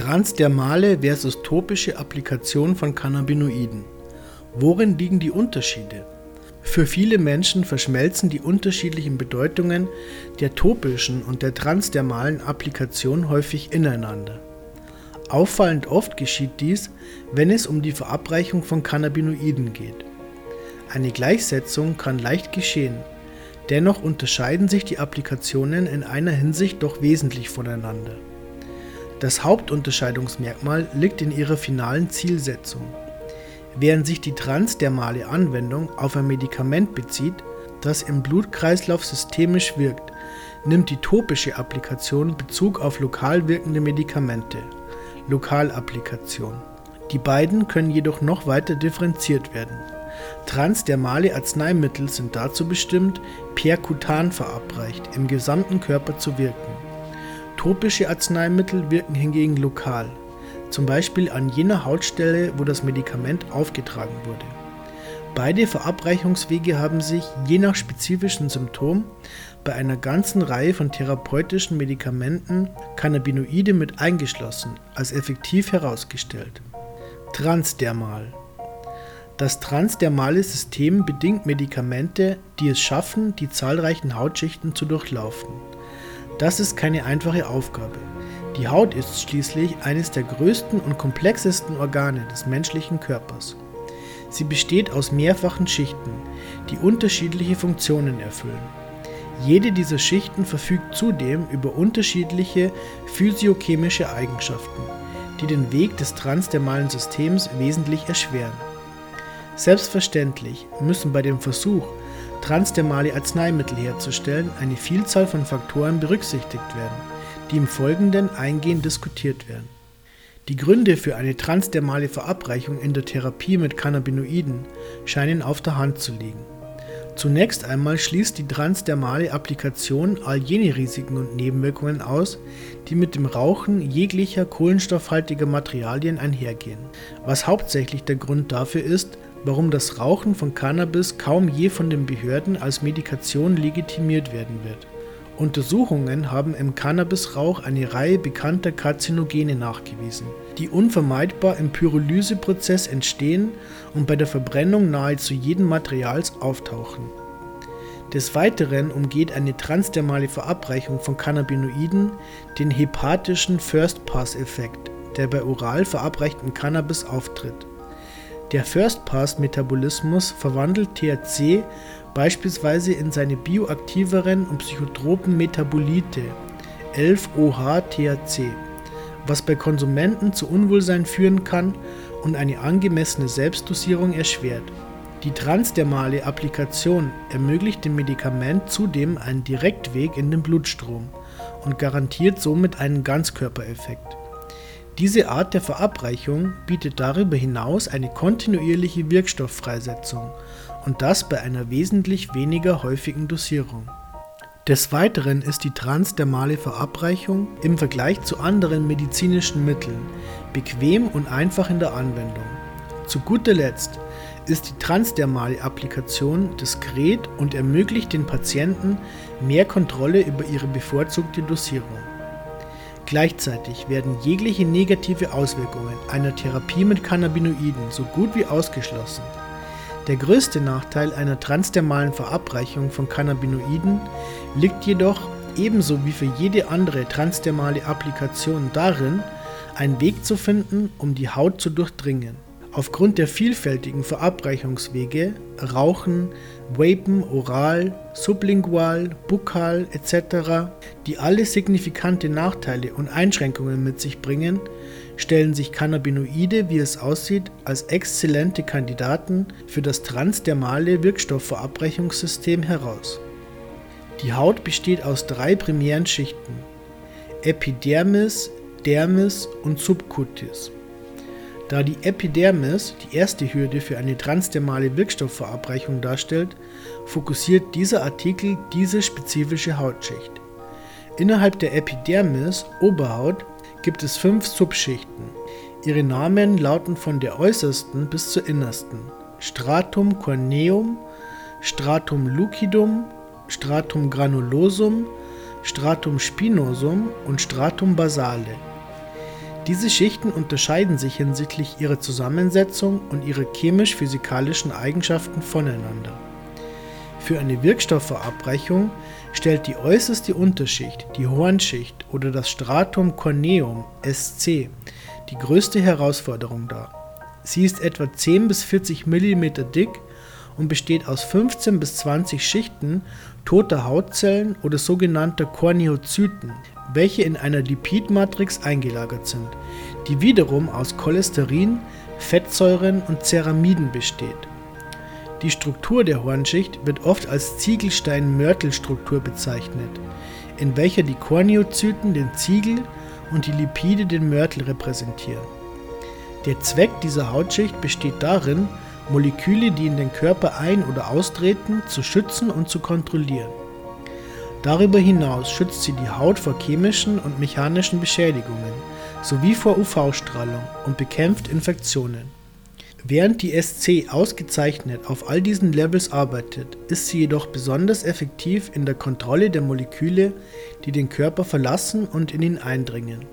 Transdermale versus topische Applikation von Cannabinoiden. Worin liegen die Unterschiede? Für viele Menschen verschmelzen die unterschiedlichen Bedeutungen der topischen und der transdermalen Applikation häufig ineinander. Auffallend oft geschieht dies, wenn es um die Verabreichung von Cannabinoiden geht. Eine Gleichsetzung kann leicht geschehen, dennoch unterscheiden sich die Applikationen in einer Hinsicht doch wesentlich voneinander. Das Hauptunterscheidungsmerkmal liegt in ihrer finalen Zielsetzung. Während sich die transdermale Anwendung auf ein Medikament bezieht, das im Blutkreislauf systemisch wirkt, nimmt die topische Applikation Bezug auf lokal wirkende Medikamente (Lokalapplikation). Die beiden können jedoch noch weiter differenziert werden. Transdermale Arzneimittel sind dazu bestimmt, perkutan verabreicht im gesamten Körper zu wirken. Topische Arzneimittel wirken hingegen lokal zum Beispiel an jener Hautstelle, wo das Medikament aufgetragen wurde. Beide Verabreichungswege haben sich, je nach spezifischen Symptom, bei einer ganzen Reihe von therapeutischen Medikamenten Cannabinoide mit eingeschlossen, als effektiv herausgestellt. Transdermal Das transdermale System bedingt Medikamente, die es schaffen, die zahlreichen Hautschichten zu durchlaufen. Das ist keine einfache Aufgabe. Die Haut ist schließlich eines der größten und komplexesten Organe des menschlichen Körpers. Sie besteht aus mehrfachen Schichten, die unterschiedliche Funktionen erfüllen. Jede dieser Schichten verfügt zudem über unterschiedliche physiochemische Eigenschaften, die den Weg des transdermalen Systems wesentlich erschweren. Selbstverständlich müssen bei dem Versuch, transdermale Arzneimittel herzustellen, eine Vielzahl von Faktoren berücksichtigt werden die im Folgenden eingehend diskutiert werden. Die Gründe für eine transdermale Verabreichung in der Therapie mit Cannabinoiden scheinen auf der Hand zu liegen. Zunächst einmal schließt die transdermale Applikation all jene Risiken und Nebenwirkungen aus, die mit dem Rauchen jeglicher kohlenstoffhaltiger Materialien einhergehen, was hauptsächlich der Grund dafür ist, warum das Rauchen von Cannabis kaum je von den Behörden als Medikation legitimiert werden wird. Untersuchungen haben im Cannabisrauch eine Reihe bekannter Karzinogene nachgewiesen, die unvermeidbar im Pyrolyseprozess entstehen und bei der Verbrennung nahezu jeden Materials auftauchen. Des Weiteren umgeht eine transdermale Verabreichung von Cannabinoiden den hepatischen First-Pass-Effekt, der bei oral verabreichtem Cannabis auftritt. Der First-Pass-Metabolismus verwandelt THC beispielsweise in seine bioaktiveren und psychotropen Metabolite 11-OH-THC, was bei Konsumenten zu Unwohlsein führen kann und eine angemessene Selbstdosierung erschwert. Die transdermale Applikation ermöglicht dem Medikament zudem einen Direktweg in den Blutstrom und garantiert somit einen Ganzkörpereffekt. Diese Art der Verabreichung bietet darüber hinaus eine kontinuierliche Wirkstofffreisetzung und das bei einer wesentlich weniger häufigen Dosierung. Des Weiteren ist die transdermale Verabreichung im Vergleich zu anderen medizinischen Mitteln bequem und einfach in der Anwendung. Zu guter Letzt ist die transdermale Applikation diskret und ermöglicht den Patienten mehr Kontrolle über ihre bevorzugte Dosierung. Gleichzeitig werden jegliche negative Auswirkungen einer Therapie mit Cannabinoiden so gut wie ausgeschlossen. Der größte Nachteil einer transdermalen Verabreichung von Cannabinoiden liegt jedoch ebenso wie für jede andere transdermale Applikation darin, einen Weg zu finden, um die Haut zu durchdringen. Aufgrund der vielfältigen Verabreichungswege Rauchen, Vapen, Oral, Sublingual, Bukal etc., die alle signifikante Nachteile und Einschränkungen mit sich bringen, stellen sich Cannabinoide, wie es aussieht, als exzellente Kandidaten für das transdermale Wirkstoffverabreichungssystem heraus. Die Haut besteht aus drei primären Schichten: Epidermis, Dermis und Subcutis. Da die Epidermis die erste Hürde für eine transdermale Wirkstoffverabreichung darstellt, fokussiert dieser Artikel diese spezifische Hautschicht. Innerhalb der Epidermis (Oberhaut) gibt es fünf Subschichten. Ihre Namen lauten von der äußersten bis zur innersten: Stratum corneum, Stratum lucidum, Stratum granulosum, Stratum spinosum und Stratum basale Diese Schichten unterscheiden sich hinsichtlich ihrer Zusammensetzung und ihrer chemisch-physikalischen Eigenschaften voneinander. Für eine Wirkstoffverabreichung stellt die äußerste Unterschicht, die Hornschicht oder das Stratum corneum SC, die größte Herausforderung dar. Sie ist etwa 10 bis 40 mm dick und besteht aus 15 bis 20 Schichten toter Hautzellen oder sogenannter Korneozyten, welche in einer Lipidmatrix eingelagert sind, die wiederum aus Cholesterin, Fettsäuren und Ceramiden besteht. Die Struktur der Hornschicht wird oft als Ziegelstein-Mörtel-Struktur bezeichnet, in welcher die Korneozyten den Ziegel und die Lipide den Mörtel repräsentieren. Der Zweck dieser Hautschicht besteht darin, Moleküle, die in den Körper ein- oder austreten, zu schützen und zu kontrollieren. Darüber hinaus schützt sie die Haut vor chemischen und mechanischen Beschädigungen sowie vor UV-Strahlung und bekämpft Infektionen. Während die SC ausgezeichnet auf all diesen Levels arbeitet, ist sie jedoch besonders effektiv in der Kontrolle der Moleküle, die den Körper verlassen und in ihn eindringen.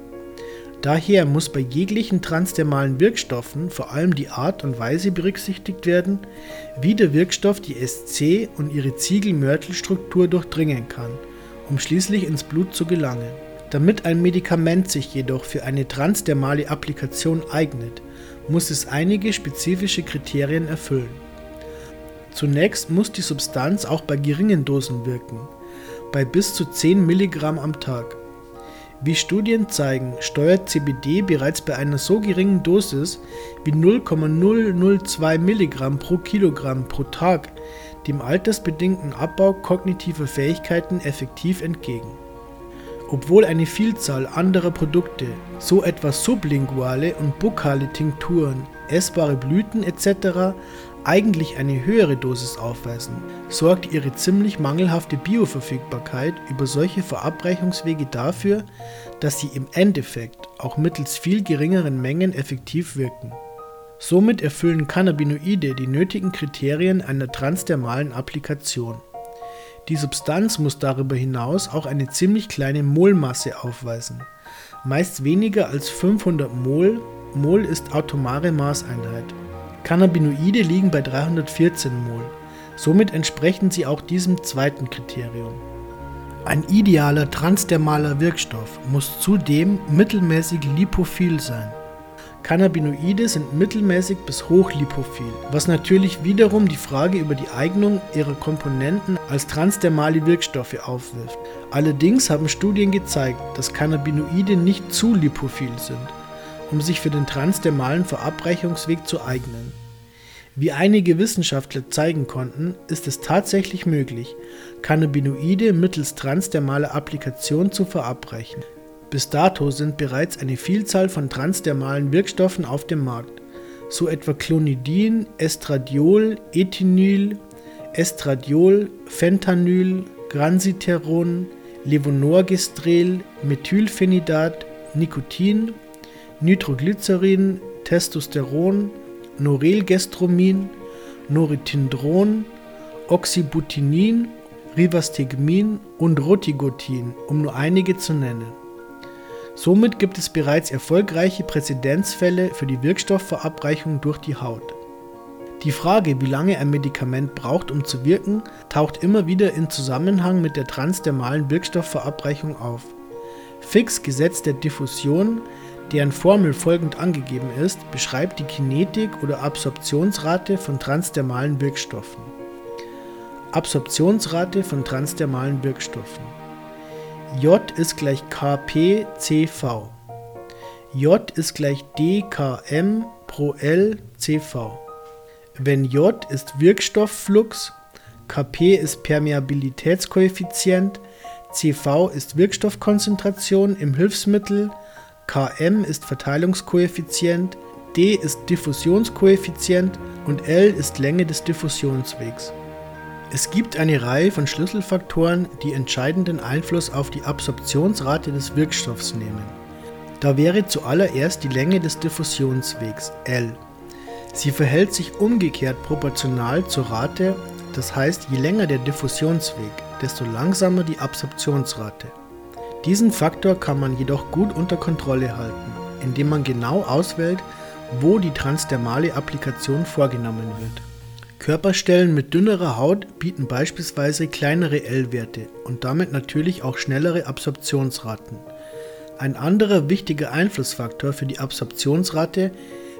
Daher muss bei jeglichen transdermalen Wirkstoffen vor allem die Art und Weise berücksichtigt werden, wie der Wirkstoff die SC und ihre Ziegel-Mörtel-Struktur durchdringen kann, um schließlich ins Blut zu gelangen. Damit ein Medikament sich jedoch für eine transdermale Applikation eignet, muss es einige spezifische Kriterien erfüllen. Zunächst muss die Substanz auch bei geringen Dosen wirken, bei bis zu 10 mg am Tag. Wie Studien zeigen, steuert CBD bereits bei einer so geringen Dosis wie 0,002 mg pro Kilogramm pro Tag dem altersbedingten Abbau kognitiver Fähigkeiten effektiv entgegen. Obwohl eine Vielzahl anderer Produkte, so etwa sublinguale und bukale Tinkturen, essbare Blüten etc., eigentlich eine höhere Dosis aufweisen, sorgt ihre ziemlich mangelhafte Bioverfügbarkeit über solche Verabreichungswege dafür, dass sie im Endeffekt auch mittels viel geringeren Mengen effektiv wirken. Somit erfüllen Cannabinoide die nötigen Kriterien einer transdermalen Applikation. Die Substanz muss darüber hinaus auch eine ziemlich kleine Molmasse aufweisen, meist weniger als 500 Mol, Mol ist atomare Maßeinheit. Cannabinoide liegen bei 314 Mol. Somit entsprechen sie auch diesem zweiten Kriterium. Ein idealer transdermaler Wirkstoff muss zudem mittelmäßig lipophil sein. Cannabinoide sind mittelmäßig bis hochlipophil, was natürlich wiederum die Frage über die Eignung ihrer Komponenten als transdermale Wirkstoffe aufwirft. Allerdings haben Studien gezeigt, dass Cannabinoide nicht zu lipophil sind um sich für den transdermalen Verabreichungsweg zu eignen. Wie einige Wissenschaftler zeigen konnten, ist es tatsächlich möglich, Cannabinoide mittels transdermaler Applikation zu verabreichen. Bis dato sind bereits eine Vielzahl von transdermalen Wirkstoffen auf dem Markt, so etwa Clonidin, Estradiol, Ethinyl, Estradiol, Fentanyl, Gransiteron, Levonorgestrel, Methylphenidat, Nikotin Nitroglycerin, Testosteron, Norelgestromin, Norethindron, Oxybutinin, Rivastigmin und Rotigotin, um nur einige zu nennen. Somit gibt es bereits erfolgreiche Präzedenzfälle für die Wirkstoffverabreichung durch die Haut. Die Frage, wie lange ein Medikament braucht, um zu wirken, taucht immer wieder in Zusammenhang mit der transdermalen Wirkstoffverabreichung auf. Fix Gesetz der Diffusion deren Formel folgend angegeben ist, beschreibt die Kinetik oder Absorptionsrate von transdermalen Wirkstoffen. Absorptionsrate von transdermalen Wirkstoffen. J ist gleich KPCV. J ist gleich dKm pro L CV. Wenn J ist Wirkstoffflux, Kp ist Permeabilitätskoeffizient, CV ist Wirkstoffkonzentration im Hilfsmittel, Km ist Verteilungskoeffizient, d ist Diffusionskoeffizient und L ist Länge des Diffusionswegs. Es gibt eine Reihe von Schlüsselfaktoren, die entscheidenden Einfluss auf die Absorptionsrate des Wirkstoffs nehmen. Da wäre zuallererst die Länge des Diffusionswegs L. Sie verhält sich umgekehrt proportional zur Rate, das heißt je länger der Diffusionsweg, desto langsamer die Absorptionsrate. Diesen Faktor kann man jedoch gut unter Kontrolle halten. indem man genau auswählt, wo die transdermale Applikation vorgenommen wird. Körperstellen mit dünnerer Haut bieten beispielsweise kleinere L-Werte und damit natürlich auch schnellere Absorptionsraten. Ein anderer wichtiger Einflussfaktor für die Absorptionsrate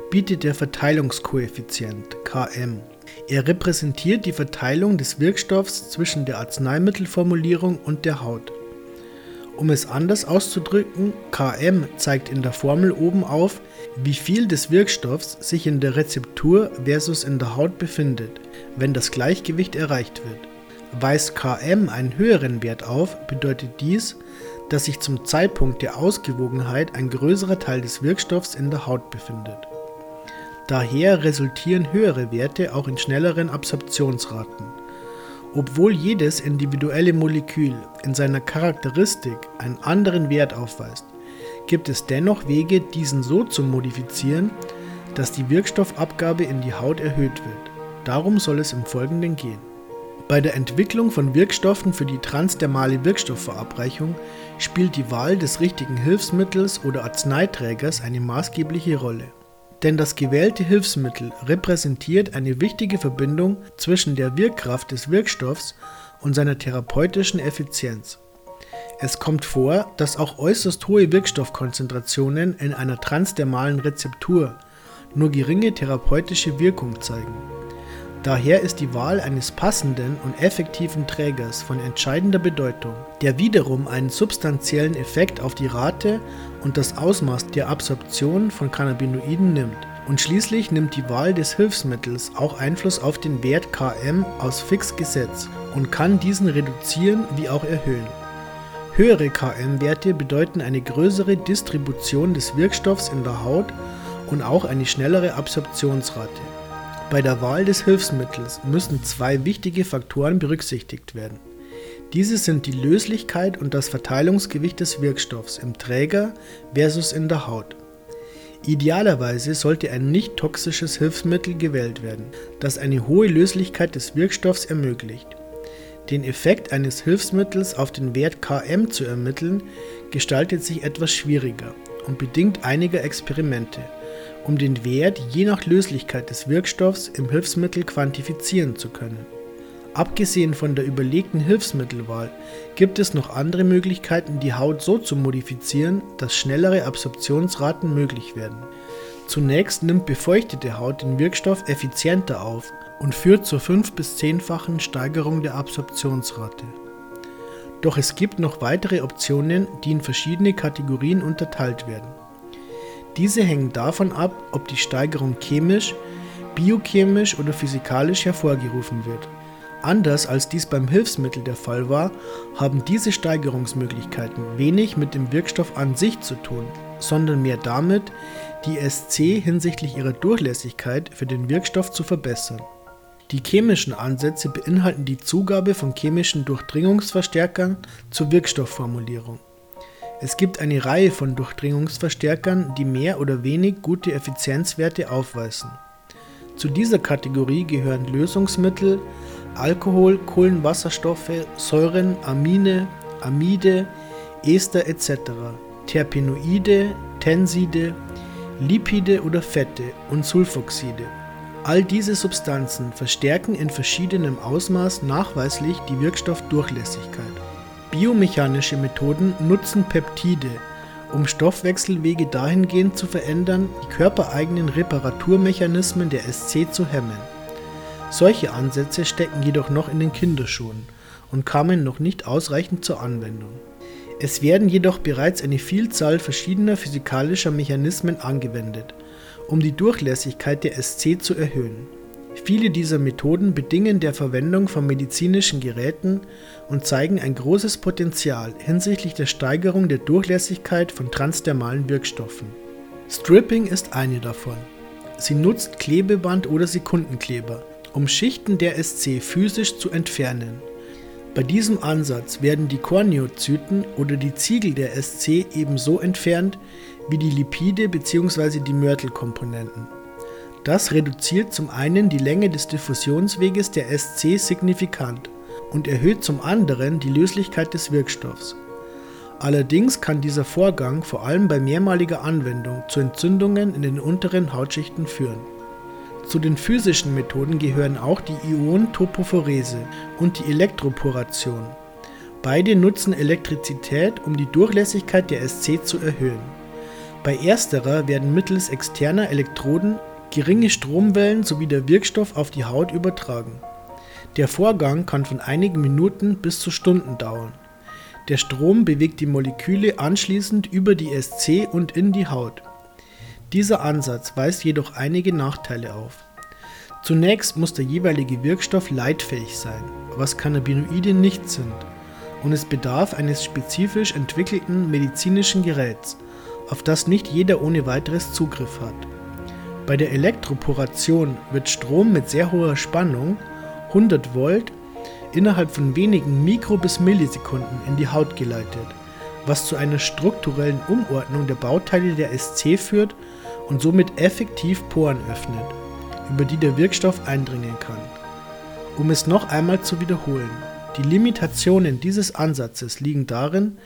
bietet der Verteilungskoeffizient Km. Er repräsentiert die Verteilung des Wirkstoffs zwischen der Arzneimittelformulierung und der Haut. Um es anders auszudrücken, Km zeigt in der Formel oben auf, wie viel des Wirkstoffs sich in der Rezeptur versus in der Haut befindet, wenn das Gleichgewicht erreicht wird. Weist Km einen höheren Wert auf, bedeutet dies, dass sich zum Zeitpunkt der Ausgewogenheit ein größerer Teil des Wirkstoffs in der Haut befindet. Daher resultieren höhere Werte auch in schnelleren Absorptionsraten. Obwohl jedes individuelle Molekül in seiner Charakteristik einen anderen Wert aufweist, gibt es dennoch Wege, diesen so zu modifizieren, dass die Wirkstoffabgabe in die Haut erhöht wird. Darum soll es im Folgenden gehen. Bei der Entwicklung von Wirkstoffen für die transdermale Wirkstoffverabreichung spielt die Wahl des richtigen Hilfsmittels oder Arzneiträgers eine maßgebliche Rolle. Denn das gewählte Hilfsmittel repräsentiert eine wichtige Verbindung zwischen der Wirkkraft des Wirkstoffs und seiner therapeutischen Effizienz. Es kommt vor, dass auch äußerst hohe Wirkstoffkonzentrationen in einer transdermalen Rezeptur nur geringe therapeutische Wirkung zeigen. Daher ist die Wahl eines passenden und effektiven Trägers von entscheidender Bedeutung, der wiederum einen substanziellen Effekt auf die Rate und das Ausmaß der Absorption von Cannabinoiden nimmt. Und schließlich nimmt die Wahl des Hilfsmittels auch Einfluss auf den Wert Km aus Fixgesetz und kann diesen reduzieren wie auch erhöhen. Höhere Km-Werte bedeuten eine größere Distribution des Wirkstoffs in der Haut und auch eine schnellere Absorptionsrate. Bei der Wahl des Hilfsmittels müssen zwei wichtige Faktoren berücksichtigt werden. Diese sind die Löslichkeit und das Verteilungsgewicht des Wirkstoffs im Träger versus in der Haut. Idealerweise sollte ein nicht toxisches Hilfsmittel gewählt werden, das eine hohe Löslichkeit des Wirkstoffs ermöglicht. Den Effekt eines Hilfsmittels auf den Wert Km zu ermitteln, gestaltet sich etwas schwieriger und bedingt einiger Experimente um den Wert je nach Löslichkeit des Wirkstoffs im Hilfsmittel quantifizieren zu können. Abgesehen von der überlegten Hilfsmittelwahl gibt es noch andere Möglichkeiten, die Haut so zu modifizieren, dass schnellere Absorptionsraten möglich werden. Zunächst nimmt befeuchtete Haut den Wirkstoff effizienter auf und führt zur 5- bis 10-fachen Steigerung der Absorptionsrate. Doch es gibt noch weitere Optionen, die in verschiedene Kategorien unterteilt werden. Diese hängen davon ab, ob die Steigerung chemisch, biochemisch oder physikalisch hervorgerufen wird. Anders als dies beim Hilfsmittel der Fall war, haben diese Steigerungsmöglichkeiten wenig mit dem Wirkstoff an sich zu tun, sondern mehr damit, die SC hinsichtlich ihrer Durchlässigkeit für den Wirkstoff zu verbessern. Die chemischen Ansätze beinhalten die Zugabe von chemischen Durchdringungsverstärkern zur Wirkstoffformulierung. Es gibt eine Reihe von Durchdringungsverstärkern, die mehr oder wenig gute Effizienzwerte aufweisen. Zu dieser Kategorie gehören Lösungsmittel, Alkohol, Kohlenwasserstoffe, Säuren, Amine, Amide, Ester etc., Terpenoide, Tenside, Lipide oder Fette und Sulfoxide. All diese Substanzen verstärken in verschiedenem Ausmaß nachweislich die Wirkstoffdurchlässigkeit. Biomechanische Methoden nutzen Peptide, um Stoffwechselwege dahingehend zu verändern, die körpereigenen Reparaturmechanismen der SC zu hemmen. Solche Ansätze stecken jedoch noch in den Kinderschuhen und kamen noch nicht ausreichend zur Anwendung. Es werden jedoch bereits eine Vielzahl verschiedener physikalischer Mechanismen angewendet, um die Durchlässigkeit der SC zu erhöhen. Viele dieser Methoden bedingen der Verwendung von medizinischen Geräten und zeigen ein großes Potenzial hinsichtlich der Steigerung der Durchlässigkeit von transdermalen Wirkstoffen. Stripping ist eine davon. Sie nutzt Klebeband oder Sekundenkleber, um Schichten der SC physisch zu entfernen. Bei diesem Ansatz werden die Korneozyten oder die Ziegel der SC ebenso entfernt wie die Lipide bzw. die Mörtelkomponenten. Das reduziert zum einen die Länge des Diffusionsweges der SC signifikant und erhöht zum anderen die Löslichkeit des Wirkstoffs. Allerdings kann dieser Vorgang vor allem bei mehrmaliger Anwendung zu Entzündungen in den unteren Hautschichten führen. Zu den physischen Methoden gehören auch die Ionentopophorese und die Elektroporation. Beide nutzen Elektrizität, um die Durchlässigkeit der SC zu erhöhen. Bei ersterer werden mittels externer Elektroden geringe Stromwellen sowie der Wirkstoff auf die Haut übertragen. Der Vorgang kann von einigen Minuten bis zu Stunden dauern. Der Strom bewegt die Moleküle anschließend über die SC und in die Haut. Dieser Ansatz weist jedoch einige Nachteile auf. Zunächst muss der jeweilige Wirkstoff leitfähig sein, was Cannabinoide nicht sind, und es bedarf eines spezifisch entwickelten medizinischen Geräts, auf das nicht jeder ohne weiteres Zugriff hat. Bei der Elektroporation wird Strom mit sehr hoher Spannung, 100 Volt, innerhalb von wenigen Mikro- bis Millisekunden in die Haut geleitet, was zu einer strukturellen Umordnung der Bauteile der SC führt und somit effektiv Poren öffnet, über die der Wirkstoff eindringen kann. Um es noch einmal zu wiederholen, die Limitationen dieses Ansatzes liegen darin,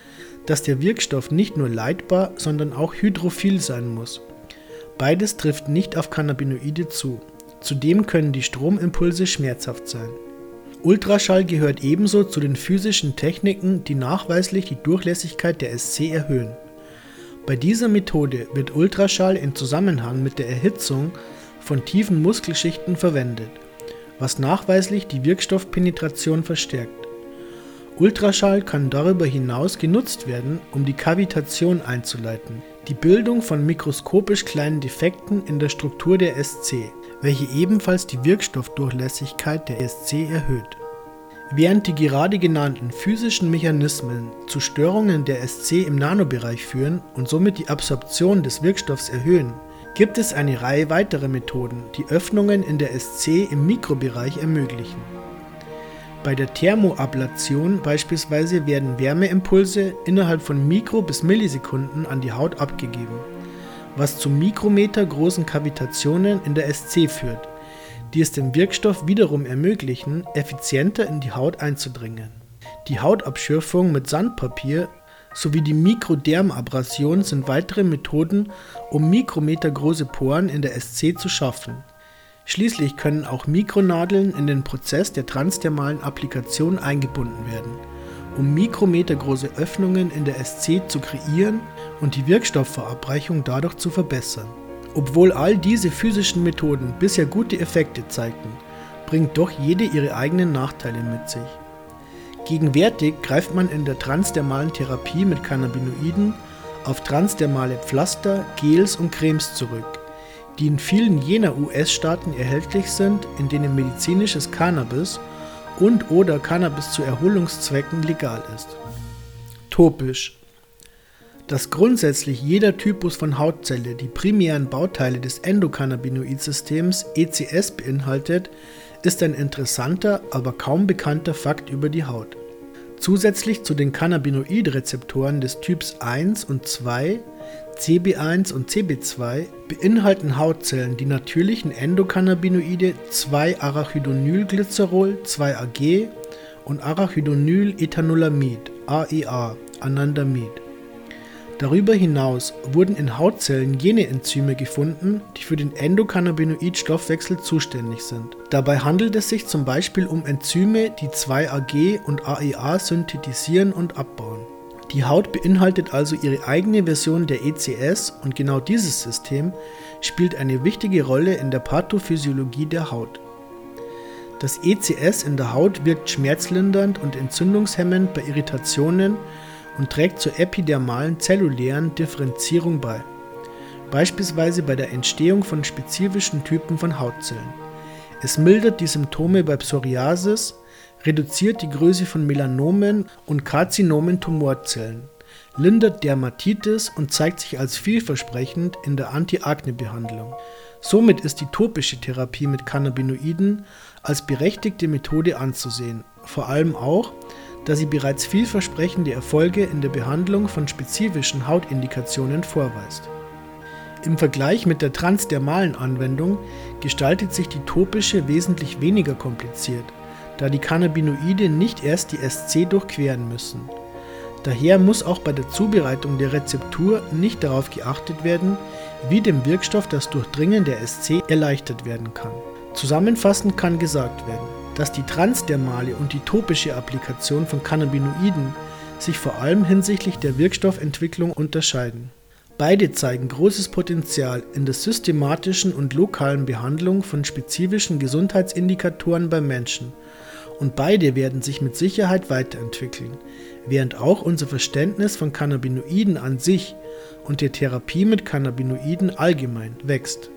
dass der Wirkstoff nicht nur leitbar, sondern auch hydrophil sein muss. Beides trifft nicht auf Cannabinoide zu. Zudem können die Stromimpulse schmerzhaft sein. Ultraschall gehört ebenso zu den physischen Techniken, die nachweislich die Durchlässigkeit der SC erhöhen. Bei dieser Methode wird Ultraschall in Zusammenhang mit der Erhitzung von tiefen Muskelschichten verwendet, was nachweislich die Wirkstoffpenetration verstärkt. Ultraschall kann darüber hinaus genutzt werden, um die Kavitation einzuleiten, die Bildung von mikroskopisch kleinen Defekten in der Struktur der SC welche ebenfalls die Wirkstoffdurchlässigkeit der SC erhöht. Während die gerade genannten physischen Mechanismen zu Störungen der SC im Nanobereich führen und somit die Absorption des Wirkstoffs erhöhen, gibt es eine Reihe weiterer Methoden, die Öffnungen in der SC im Mikrobereich ermöglichen. Bei der Thermoablation beispielsweise werden Wärmeimpulse innerhalb von Mikro- bis Millisekunden an die Haut abgegeben was zu mikrometergroßen Kavitationen in der SC führt, die es dem Wirkstoff wiederum ermöglichen, effizienter in die Haut einzudringen. Die Hautabschürfung mit Sandpapier sowie die Mikrodermabrasion sind weitere Methoden, um mikrometergroße Poren in der SC zu schaffen. Schließlich können auch Mikronadeln in den Prozess der transdermalen Applikation eingebunden werden um mikrometergroße Öffnungen in der SC zu kreieren und die Wirkstoffverabreichung dadurch zu verbessern. Obwohl all diese physischen Methoden bisher gute Effekte zeigten, bringt doch jede ihre eigenen Nachteile mit sich. Gegenwärtig greift man in der transdermalen Therapie mit Cannabinoiden auf transdermale Pflaster, Gels und Cremes zurück, die in vielen jener US-Staaten erhältlich sind, in denen medizinisches Cannabis und/oder Cannabis zu Erholungszwecken legal ist. Topisch dass grundsätzlich jeder Typus von Hautzelle die primären Bauteile des Endokannabinoidsystems ECS beinhaltet, ist ein interessanter, aber kaum bekannter Fakt über die Haut. Zusätzlich zu den Cannabinoidrezeptoren des Typs 1 und 2 CB1 und CB2 beinhalten Hautzellen die natürlichen Endokannabinoide 2-Arachidonylglycerol 2-AG und Arachidonylethanolamin AEA Anandamid. Darüber hinaus wurden in Hautzellen jene Enzyme gefunden, die für den Endokannabinoid-Stoffwechsel zuständig sind. Dabei handelt es sich zum Beispiel um Enzyme, die 2-AG und AEA synthetisieren und abbauen. Die Haut beinhaltet also ihre eigene Version der ECS und genau dieses System spielt eine wichtige Rolle in der Pathophysiologie der Haut. Das ECS in der Haut wirkt schmerzlindernd und entzündungshemmend bei Irritationen und trägt zur epidermalen zellulären Differenzierung bei, beispielsweise bei der Entstehung von spezifischen Typen von Hautzellen. Es mildert die Symptome bei Psoriasis, reduziert die Größe von Melanomen und Karzinomen-Tumorzellen, lindert Dermatitis und zeigt sich als vielversprechend in der Anti-Akne-Behandlung. Somit ist die topische Therapie mit Cannabinoiden als berechtigte Methode anzusehen, vor allem auch, da sie bereits vielversprechende Erfolge in der Behandlung von spezifischen Hautindikationen vorweist. Im Vergleich mit der transdermalen Anwendung gestaltet sich die topische wesentlich weniger kompliziert da die Cannabinoide nicht erst die SC durchqueren müssen. Daher muss auch bei der Zubereitung der Rezeptur nicht darauf geachtet werden, wie dem Wirkstoff das Durchdringen der SC erleichtert werden kann. Zusammenfassend kann gesagt werden, dass die transdermale und die topische Applikation von Cannabinoiden sich vor allem hinsichtlich der Wirkstoffentwicklung unterscheiden. Beide zeigen großes Potenzial in der systematischen und lokalen Behandlung von spezifischen Gesundheitsindikatoren beim Menschen und beide werden sich mit Sicherheit weiterentwickeln, während auch unser Verständnis von Cannabinoiden an sich und der Therapie mit Cannabinoiden allgemein wächst